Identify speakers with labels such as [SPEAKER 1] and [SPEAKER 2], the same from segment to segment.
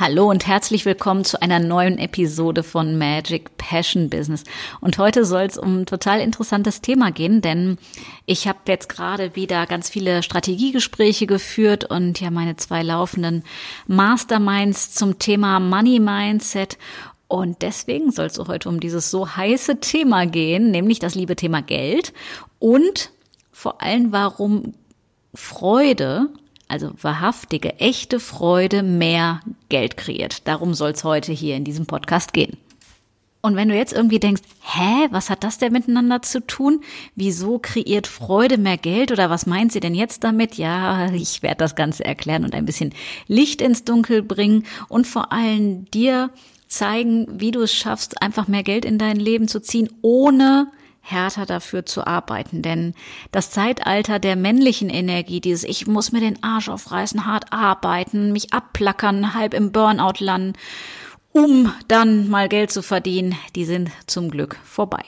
[SPEAKER 1] Hallo und herzlich willkommen zu einer neuen Episode von Magic Passion Business. Und heute soll es um ein total interessantes Thema gehen, denn ich habe jetzt gerade wieder ganz viele Strategiegespräche geführt und ja meine zwei laufenden Masterminds zum Thema Money Mindset. Und deswegen soll es heute um dieses so heiße Thema gehen, nämlich das liebe Thema Geld und vor allem warum Freude also wahrhaftige, echte Freude mehr Geld kreiert. Darum soll es heute hier in diesem Podcast gehen. Und wenn du jetzt irgendwie denkst, hä, was hat das denn miteinander zu tun? Wieso kreiert Freude mehr Geld oder was meint sie denn jetzt damit? Ja, ich werde das Ganze erklären und ein bisschen Licht ins Dunkel bringen und vor allem dir zeigen, wie du es schaffst, einfach mehr Geld in dein Leben zu ziehen, ohne härter dafür zu arbeiten. Denn das Zeitalter der männlichen Energie, dieses Ich muss mir den Arsch aufreißen, hart arbeiten, mich abplackern, halb im Burnout landen, um dann mal Geld zu verdienen, die sind zum Glück vorbei.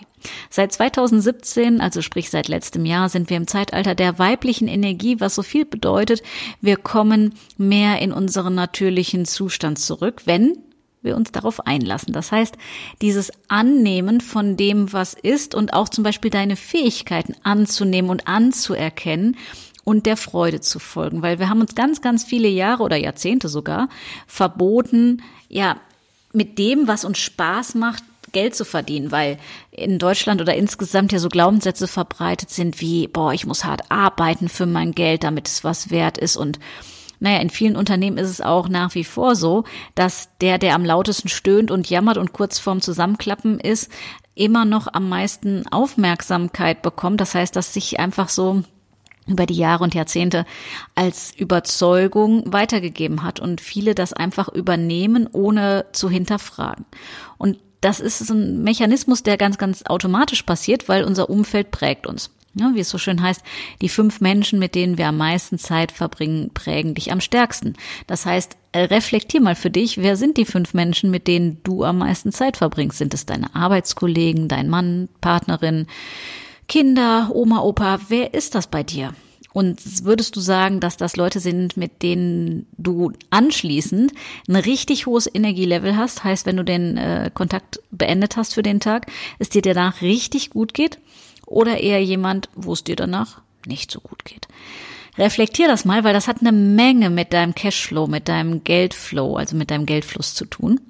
[SPEAKER 1] Seit 2017, also sprich seit letztem Jahr, sind wir im Zeitalter der weiblichen Energie, was so viel bedeutet, wir kommen mehr in unseren natürlichen Zustand zurück, wenn wir uns darauf einlassen. Das heißt, dieses Annehmen von dem, was ist und auch zum Beispiel deine Fähigkeiten anzunehmen und anzuerkennen und der Freude zu folgen, weil wir haben uns ganz, ganz viele Jahre oder Jahrzehnte sogar verboten, ja, mit dem, was uns Spaß macht, Geld zu verdienen, weil in Deutschland oder insgesamt ja so Glaubenssätze verbreitet sind wie, boah, ich muss hart arbeiten für mein Geld, damit es was wert ist. Und naja, in vielen Unternehmen ist es auch nach wie vor so, dass der, der am lautesten stöhnt und jammert und kurz vorm Zusammenklappen ist, immer noch am meisten Aufmerksamkeit bekommt. Das heißt, dass sich einfach so über die Jahre und Jahrzehnte als Überzeugung weitergegeben hat und viele das einfach übernehmen, ohne zu hinterfragen. Und das ist so ein Mechanismus, der ganz, ganz automatisch passiert, weil unser Umfeld prägt uns. Ja, wie es so schön heißt, die fünf Menschen, mit denen wir am meisten Zeit verbringen, prägen dich am stärksten. Das heißt, äh, reflektier mal für dich, wer sind die fünf Menschen, mit denen du am meisten Zeit verbringst? Sind es deine Arbeitskollegen, dein Mann, Partnerin, Kinder, Oma, Opa? Wer ist das bei dir? Und würdest du sagen, dass das Leute sind, mit denen du anschließend ein richtig hohes Energielevel hast? Heißt, wenn du den äh, Kontakt beendet hast für den Tag, es dir danach richtig gut geht? Oder eher jemand, wo es dir danach nicht so gut geht. Reflektier das mal, weil das hat eine Menge mit deinem Cashflow, mit deinem Geldflow, also mit deinem Geldfluss zu tun.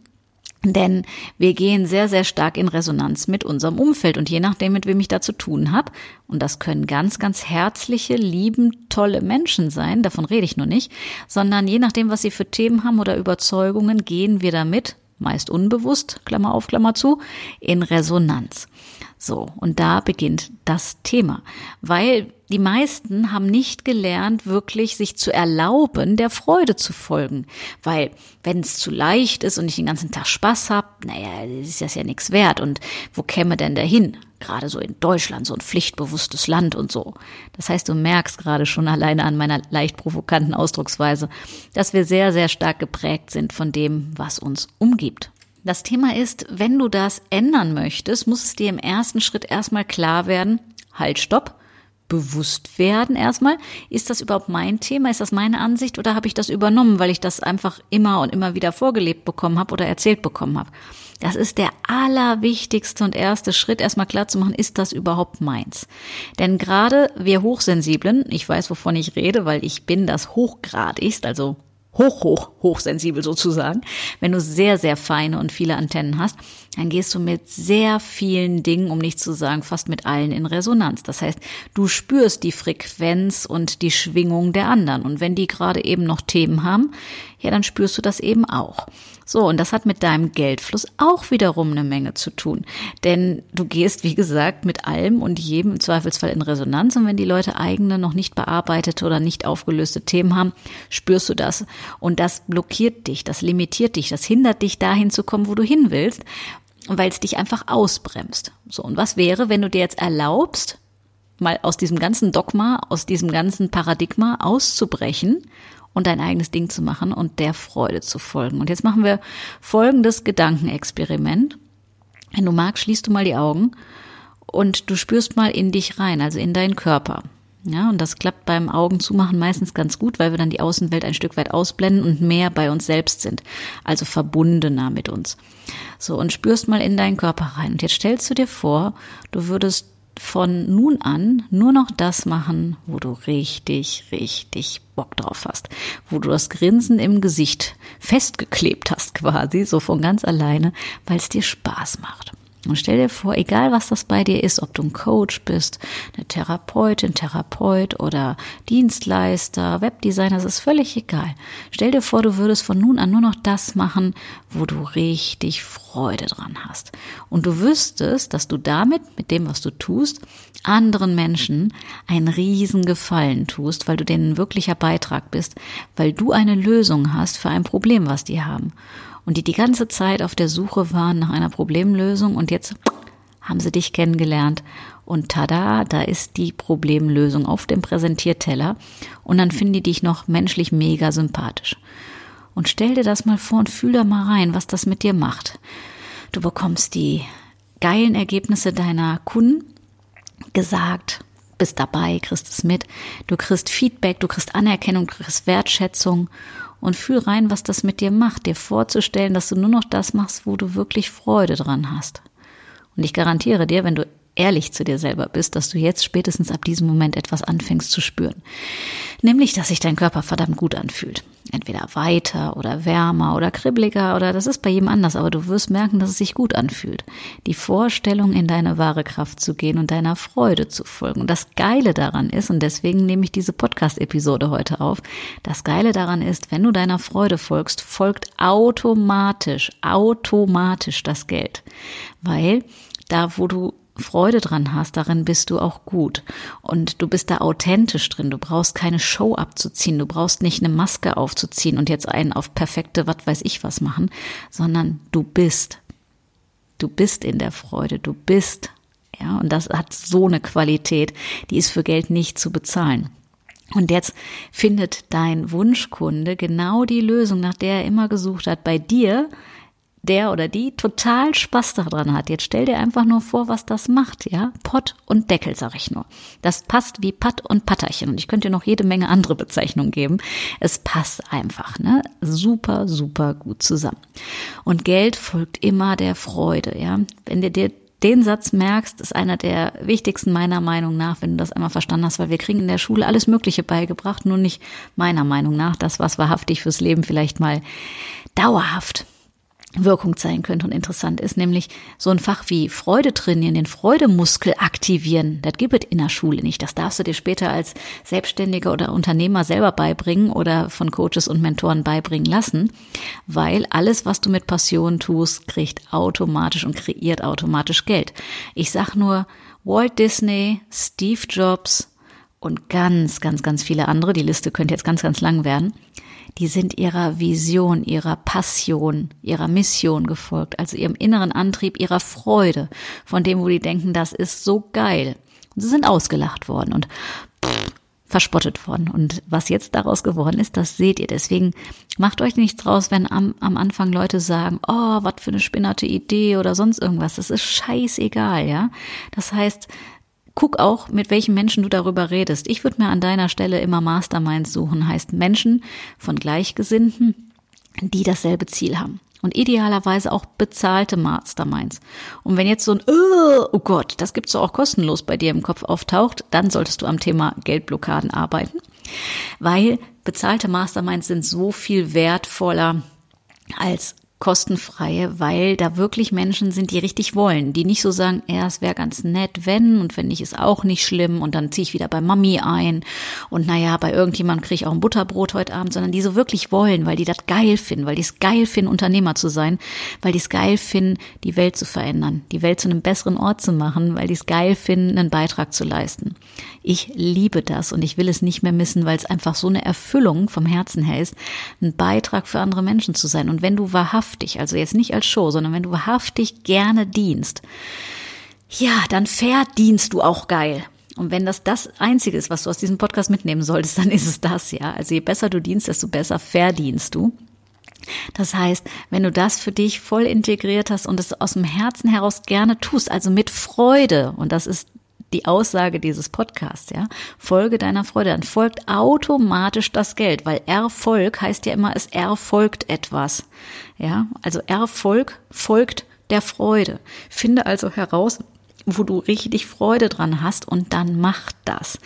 [SPEAKER 1] Denn wir gehen sehr, sehr stark in Resonanz mit unserem Umfeld und je nachdem, mit wem ich da zu tun habe, und das können ganz, ganz herzliche, lieben, tolle Menschen sein, davon rede ich nur nicht, sondern je nachdem, was sie für Themen haben oder Überzeugungen, gehen wir damit, meist unbewusst, Klammer auf, Klammer zu, in Resonanz. So, und da beginnt das Thema, weil die meisten haben nicht gelernt, wirklich sich zu erlauben, der Freude zu folgen. Weil wenn es zu leicht ist und ich den ganzen Tag Spaß habe, naja, ist das ja nichts wert. Und wo käme denn der hin? Gerade so in Deutschland, so ein pflichtbewusstes Land und so. Das heißt, du merkst gerade schon alleine an meiner leicht provokanten Ausdrucksweise, dass wir sehr, sehr stark geprägt sind von dem, was uns umgibt. Das Thema ist, wenn du das ändern möchtest, muss es dir im ersten Schritt erstmal klar werden, halt, stopp, bewusst werden erstmal. Ist das überhaupt mein Thema? Ist das meine Ansicht oder habe ich das übernommen, weil ich das einfach immer und immer wieder vorgelebt bekommen habe oder erzählt bekommen habe? Das ist der allerwichtigste und erste Schritt, erstmal klar zu machen, ist das überhaupt meins? Denn gerade wir Hochsensiblen, ich weiß, wovon ich rede, weil ich bin das hochgradigst, also hoch, hoch, hochsensibel sozusagen, wenn du sehr, sehr feine und viele Antennen hast, dann gehst du mit sehr vielen Dingen, um nicht zu sagen fast mit allen in Resonanz. Das heißt, du spürst die Frequenz und die Schwingung der anderen. Und wenn die gerade eben noch Themen haben, ja, dann spürst du das eben auch. So, und das hat mit deinem Geldfluss auch wiederum eine Menge zu tun. Denn du gehst, wie gesagt, mit allem und jedem im Zweifelsfall in Resonanz. Und wenn die Leute eigene, noch nicht bearbeitete oder nicht aufgelöste Themen haben, spürst du das. Und das blockiert dich, das limitiert dich, das hindert dich dahin zu kommen, wo du hin willst, weil es dich einfach ausbremst. So, und was wäre, wenn du dir jetzt erlaubst, mal aus diesem ganzen Dogma, aus diesem ganzen Paradigma auszubrechen und dein eigenes Ding zu machen und der Freude zu folgen. Und jetzt machen wir folgendes Gedankenexperiment. Wenn du magst, schließt du mal die Augen und du spürst mal in dich rein, also in deinen Körper. Ja, und das klappt beim Augen zumachen meistens ganz gut, weil wir dann die Außenwelt ein Stück weit ausblenden und mehr bei uns selbst sind, also verbundener mit uns. So, und spürst mal in deinen Körper rein. Und jetzt stellst du dir vor, du würdest von nun an nur noch das machen, wo du richtig, richtig Bock drauf hast, wo du das Grinsen im Gesicht festgeklebt hast quasi, so von ganz alleine, weil es dir Spaß macht. Und stell dir vor, egal was das bei dir ist, ob du ein Coach bist, eine Therapeutin, Therapeut oder Dienstleister, Webdesigner, das ist völlig egal. Stell dir vor, du würdest von nun an nur noch das machen, wo du richtig Freude dran hast. Und du wüsstest, dass du damit, mit dem, was du tust, anderen Menschen einen riesen Gefallen tust, weil du denen ein wirklicher Beitrag bist, weil du eine Lösung hast für ein Problem, was die haben und die die ganze Zeit auf der Suche waren nach einer Problemlösung und jetzt haben sie dich kennengelernt. Und tada, da ist die Problemlösung auf dem Präsentierteller. Und dann finden die dich noch menschlich mega sympathisch. Und stell dir das mal vor und fühl da mal rein, was das mit dir macht. Du bekommst die geilen Ergebnisse deiner Kunden gesagt, bist dabei, kriegst es mit, du kriegst Feedback, du kriegst Anerkennung, du kriegst Wertschätzung und fühl rein, was das mit dir macht, dir vorzustellen, dass du nur noch das machst, wo du wirklich Freude dran hast. Und ich garantiere dir, wenn du ehrlich zu dir selber bist, dass du jetzt spätestens ab diesem Moment etwas anfängst zu spüren. Nämlich, dass sich dein Körper verdammt gut anfühlt. Entweder weiter oder wärmer oder kribbeliger oder das ist bei jedem anders, aber du wirst merken, dass es sich gut anfühlt. Die Vorstellung, in deine wahre Kraft zu gehen und deiner Freude zu folgen. Und das Geile daran ist, und deswegen nehme ich diese Podcast-Episode heute auf, das Geile daran ist, wenn du deiner Freude folgst, folgt automatisch, automatisch das Geld. Weil da, wo du Freude dran hast, darin bist du auch gut. Und du bist da authentisch drin. Du brauchst keine Show abzuziehen. Du brauchst nicht eine Maske aufzuziehen und jetzt einen auf perfekte, was weiß ich was machen, sondern du bist. Du bist in der Freude. Du bist. Ja, und das hat so eine Qualität, die ist für Geld nicht zu bezahlen. Und jetzt findet dein Wunschkunde genau die Lösung, nach der er immer gesucht hat, bei dir, der oder die total Spaß daran hat. Jetzt stell dir einfach nur vor, was das macht, ja? Pott und Deckel, sag ich nur. Das passt wie Patt und Patterchen. Und ich könnte dir noch jede Menge andere Bezeichnungen geben. Es passt einfach, ne? Super, super gut zusammen. Und Geld folgt immer der Freude, ja? Wenn dir dir den Satz merkst, ist einer der wichtigsten meiner Meinung nach, wenn du das einmal verstanden hast, weil wir kriegen in der Schule alles Mögliche beigebracht, nur nicht meiner Meinung nach das, was wahrhaftig fürs Leben vielleicht mal dauerhaft Wirkung zeigen könnte und interessant ist, nämlich so ein Fach wie Freude trainieren, den Freudemuskel aktivieren. Das gibt es in der Schule nicht. Das darfst du dir später als Selbstständiger oder Unternehmer selber beibringen oder von Coaches und Mentoren beibringen lassen, weil alles, was du mit Passion tust, kriegt automatisch und kreiert automatisch Geld. Ich sag nur Walt Disney, Steve Jobs und ganz, ganz, ganz viele andere. Die Liste könnte jetzt ganz, ganz lang werden die sind ihrer Vision, ihrer Passion, ihrer Mission gefolgt, also ihrem inneren Antrieb, ihrer Freude, von dem, wo die denken, das ist so geil. Und sie sind ausgelacht worden und pff, verspottet worden. Und was jetzt daraus geworden ist, das seht ihr. Deswegen macht euch nichts draus, wenn am, am Anfang Leute sagen, oh, was für eine spinnerte Idee oder sonst irgendwas. Das ist scheißegal, ja. Das heißt, guck auch, mit welchen Menschen du darüber redest. Ich würde mir an deiner Stelle immer Masterminds suchen, heißt Menschen von Gleichgesinnten, die dasselbe Ziel haben. Und idealerweise auch bezahlte Masterminds. Und wenn jetzt so ein, oh Gott, das gibt's doch auch kostenlos bei dir im Kopf auftaucht, dann solltest du am Thema Geldblockaden arbeiten. Weil bezahlte Masterminds sind so viel wertvoller als kostenfreie, weil da wirklich Menschen sind, die richtig wollen, die nicht so sagen, ja, es wäre ganz nett, wenn und wenn nicht, ist auch nicht schlimm und dann ziehe ich wieder bei Mami ein und naja, bei irgendjemandem kriege ich auch ein Butterbrot heute Abend, sondern die so wirklich wollen, weil die das geil finden, weil die es geil finden, Unternehmer zu sein, weil die es geil finden, die Welt zu verändern, die Welt zu einem besseren Ort zu machen, weil die es geil finden, einen Beitrag zu leisten. Ich liebe das und ich will es nicht mehr missen, weil es einfach so eine Erfüllung vom Herzen her ist, ein Beitrag für andere Menschen zu sein. Und wenn du wahrhaftig, also jetzt nicht als Show, sondern wenn du wahrhaftig gerne dienst, ja, dann verdienst du auch geil. Und wenn das das Einzige ist, was du aus diesem Podcast mitnehmen solltest, dann ist es das, ja. Also je besser du dienst, desto besser verdienst du. Das heißt, wenn du das für dich voll integriert hast und es aus dem Herzen heraus gerne tust, also mit Freude, und das ist die Aussage dieses Podcasts, ja, folge deiner Freude, dann folgt automatisch das Geld, weil Erfolg heißt ja immer, es erfolgt etwas, ja, also Erfolg folgt der Freude. Finde also heraus, wo du richtig Freude dran hast und dann mach das.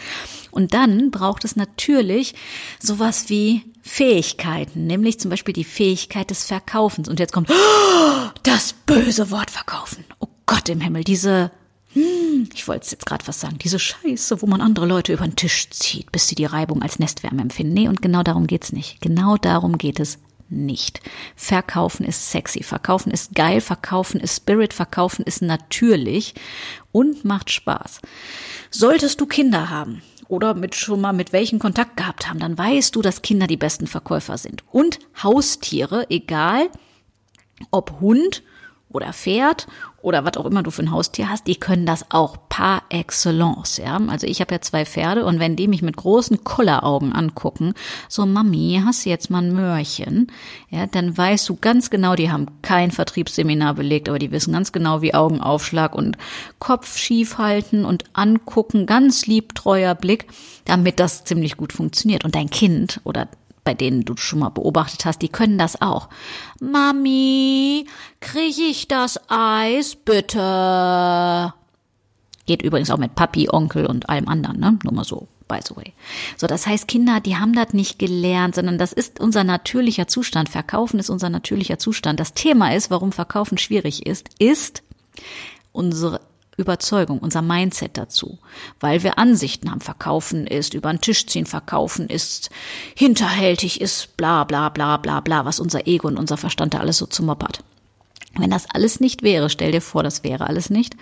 [SPEAKER 1] Und dann braucht es natürlich sowas wie Fähigkeiten, nämlich zum Beispiel die Fähigkeit des Verkaufens. Und jetzt kommt das böse Wort verkaufen. Oh Gott im Himmel, diese ich wollte jetzt gerade was sagen, diese Scheiße, wo man andere Leute über den Tisch zieht, bis sie die Reibung als Nestwärme empfinden. Nee, und genau darum geht's nicht. Genau darum geht es nicht. Verkaufen ist sexy, verkaufen ist geil, verkaufen ist Spirit, verkaufen ist natürlich und macht Spaß. Solltest du Kinder haben oder mit schon mal mit welchen Kontakt gehabt haben, dann weißt du, dass Kinder die besten Verkäufer sind. Und Haustiere, egal ob Hund oder Pferd oder was auch immer du für ein Haustier hast, die können das auch par excellence, ja. Also ich habe ja zwei Pferde und wenn die mich mit großen Kulleraugen angucken, so Mami, hast du jetzt mal ein Möhrchen, ja, dann weißt du ganz genau, die haben kein Vertriebsseminar belegt, aber die wissen ganz genau, wie Augenaufschlag und Kopf schief halten und angucken, ganz liebtreuer Blick, damit das ziemlich gut funktioniert. Und dein Kind oder bei denen du schon mal beobachtet hast, die können das auch. Mami, kriege ich das Eis bitte? Geht übrigens auch mit Papi, Onkel und allem anderen, ne? Nur mal so, by the way. So, das heißt, Kinder, die haben das nicht gelernt, sondern das ist unser natürlicher Zustand. Verkaufen ist unser natürlicher Zustand. Das Thema ist, warum Verkaufen schwierig ist, ist unsere Überzeugung, unser Mindset dazu, weil wir Ansichten haben. Verkaufen ist über den Tisch ziehen, verkaufen ist hinterhältig, ist bla bla bla bla bla, was unser Ego und unser Verstand da alles so zumoppert. Wenn das alles nicht wäre, stell dir vor, das wäre alles nicht,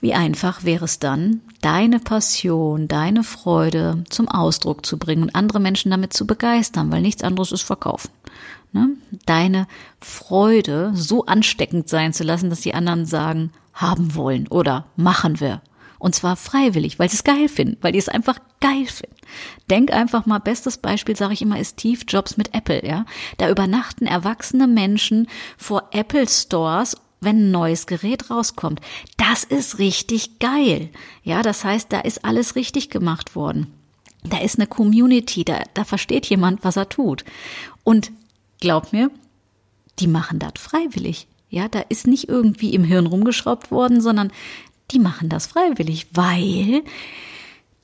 [SPEAKER 1] wie einfach wäre es dann, deine Passion, deine Freude zum Ausdruck zu bringen und andere Menschen damit zu begeistern, weil nichts anderes ist Verkaufen. Ne? Deine Freude so ansteckend sein zu lassen, dass die anderen sagen, haben wollen oder machen wir. Und zwar freiwillig, weil sie es geil finden, weil die es einfach geil finden. Denk einfach mal, bestes Beispiel, sage ich immer, ist Steve Jobs mit Apple, ja. Da übernachten erwachsene Menschen vor Apple Stores wenn ein neues Gerät rauskommt. Das ist richtig geil. Ja, das heißt, da ist alles richtig gemacht worden. Da ist eine Community, da, da versteht jemand, was er tut. Und glaub mir, die machen das freiwillig. Ja, da ist nicht irgendwie im Hirn rumgeschraubt worden, sondern die machen das freiwillig, weil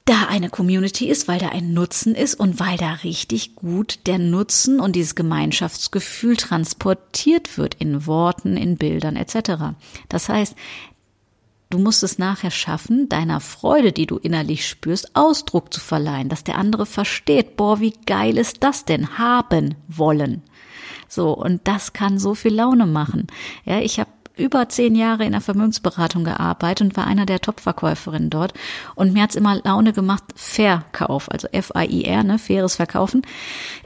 [SPEAKER 1] da eine Community ist, weil da ein Nutzen ist und weil da richtig gut der Nutzen und dieses Gemeinschaftsgefühl transportiert wird in Worten, in Bildern etc. Das heißt, du musst es nachher schaffen, deiner Freude, die du innerlich spürst, Ausdruck zu verleihen, dass der andere versteht, boah, wie geil ist das denn, haben wollen. So, und das kann so viel Laune machen. Ja, ich habe über zehn Jahre in der Vermögensberatung gearbeitet und war einer der Top-Verkäuferinnen dort. Und mir hat's immer Laune gemacht, Verkauf, also F-I-I-R, ne, faires Verkaufen.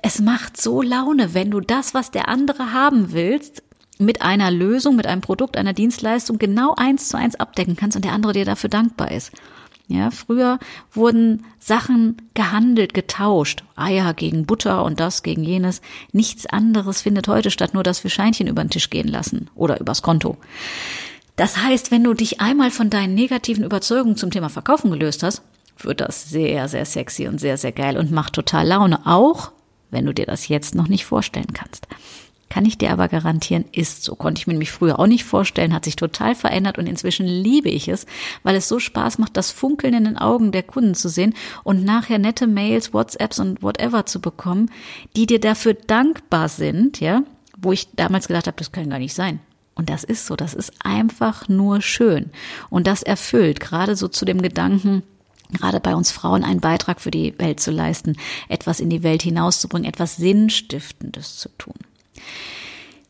[SPEAKER 1] Es macht so Laune, wenn du das, was der andere haben willst, mit einer Lösung, mit einem Produkt, einer Dienstleistung genau eins zu eins abdecken kannst und der andere dir dafür dankbar ist. Ja, früher wurden Sachen gehandelt, getauscht. Eier gegen Butter und das gegen jenes. Nichts anderes findet heute statt, nur dass wir Scheinchen über den Tisch gehen lassen oder übers Konto. Das heißt, wenn du dich einmal von deinen negativen Überzeugungen zum Thema Verkaufen gelöst hast, wird das sehr, sehr sexy und sehr, sehr geil und macht total Laune. Auch wenn du dir das jetzt noch nicht vorstellen kannst. Kann ich dir aber garantieren, ist so. Konnte ich mir nämlich früher auch nicht vorstellen, hat sich total verändert und inzwischen liebe ich es, weil es so Spaß macht, das Funkeln in den Augen der Kunden zu sehen und nachher nette Mails, WhatsApps und whatever zu bekommen, die dir dafür dankbar sind, ja, wo ich damals gedacht habe, das kann gar nicht sein. Und das ist so, das ist einfach nur schön. Und das erfüllt gerade so zu dem Gedanken, gerade bei uns Frauen einen Beitrag für die Welt zu leisten, etwas in die Welt hinauszubringen, etwas Sinnstiftendes zu tun.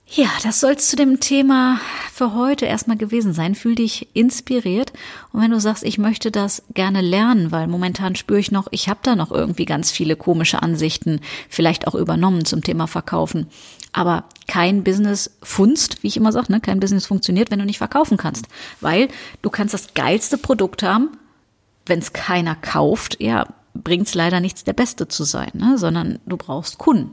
[SPEAKER 1] Ja, das soll es zu dem Thema für heute erstmal gewesen sein. Fühl dich inspiriert. Und wenn du sagst, ich möchte das gerne lernen, weil momentan spüre ich noch, ich habe da noch irgendwie ganz viele komische Ansichten, vielleicht auch übernommen zum Thema Verkaufen. Aber kein Business funzt, wie ich immer sage, ne? kein Business funktioniert, wenn du nicht verkaufen kannst. Weil du kannst das geilste Produkt haben, wenn es keiner kauft, ja, bringt es leider nichts, der Beste zu sein, ne? sondern du brauchst Kunden.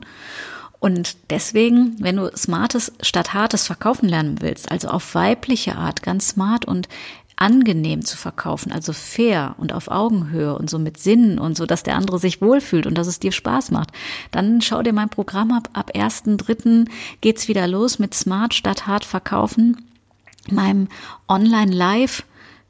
[SPEAKER 1] Und deswegen, wenn du smartes statt hartes verkaufen lernen willst, also auf weibliche Art, ganz smart und angenehm zu verkaufen, also fair und auf Augenhöhe und so mit Sinn und so, dass der andere sich wohlfühlt und dass es dir Spaß macht, dann schau dir mein Programm ab. Ab 1.3. geht's wieder los mit Smart statt hart verkaufen, meinem Online Live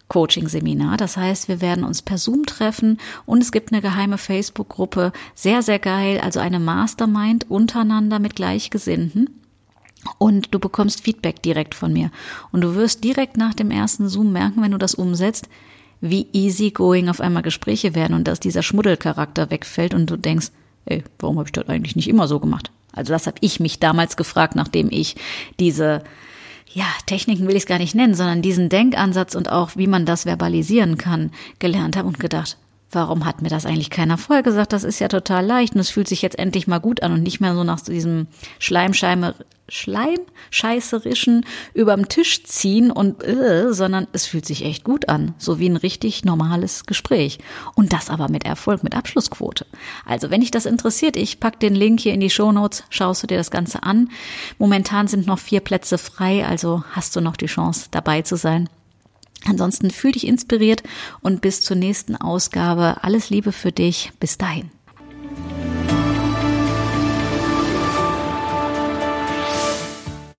[SPEAKER 1] Coaching-Seminar. Das heißt, wir werden uns per Zoom treffen und es gibt eine geheime Facebook-Gruppe. Sehr, sehr geil. Also eine Mastermind untereinander mit Gleichgesinnten. Und du bekommst Feedback direkt von mir. Und du wirst direkt nach dem ersten Zoom merken, wenn du das umsetzt, wie easygoing auf einmal Gespräche werden und dass dieser Schmuddelcharakter wegfällt und du denkst, ey, warum habe ich das eigentlich nicht immer so gemacht? Also das habe ich mich damals gefragt, nachdem ich diese ja, Techniken will ich es gar nicht nennen, sondern diesen Denkansatz und auch, wie man das verbalisieren kann, gelernt habe und gedacht, warum hat mir das eigentlich keiner vorher gesagt? Das ist ja total leicht und es fühlt sich jetzt endlich mal gut an und nicht mehr so nach diesem Schleimscheime, Schleimscheißerischen überm Tisch ziehen und äh, sondern es fühlt sich echt gut an, so wie ein richtig normales Gespräch und das aber mit Erfolg, mit Abschlussquote. Also, wenn dich das interessiert, ich pack den Link hier in die Show Notes, schaust du dir das Ganze an. Momentan sind noch vier Plätze frei, also hast du noch die Chance dabei zu sein. Ansonsten fühl dich inspiriert und bis zur nächsten Ausgabe. Alles Liebe für dich. Bis dahin.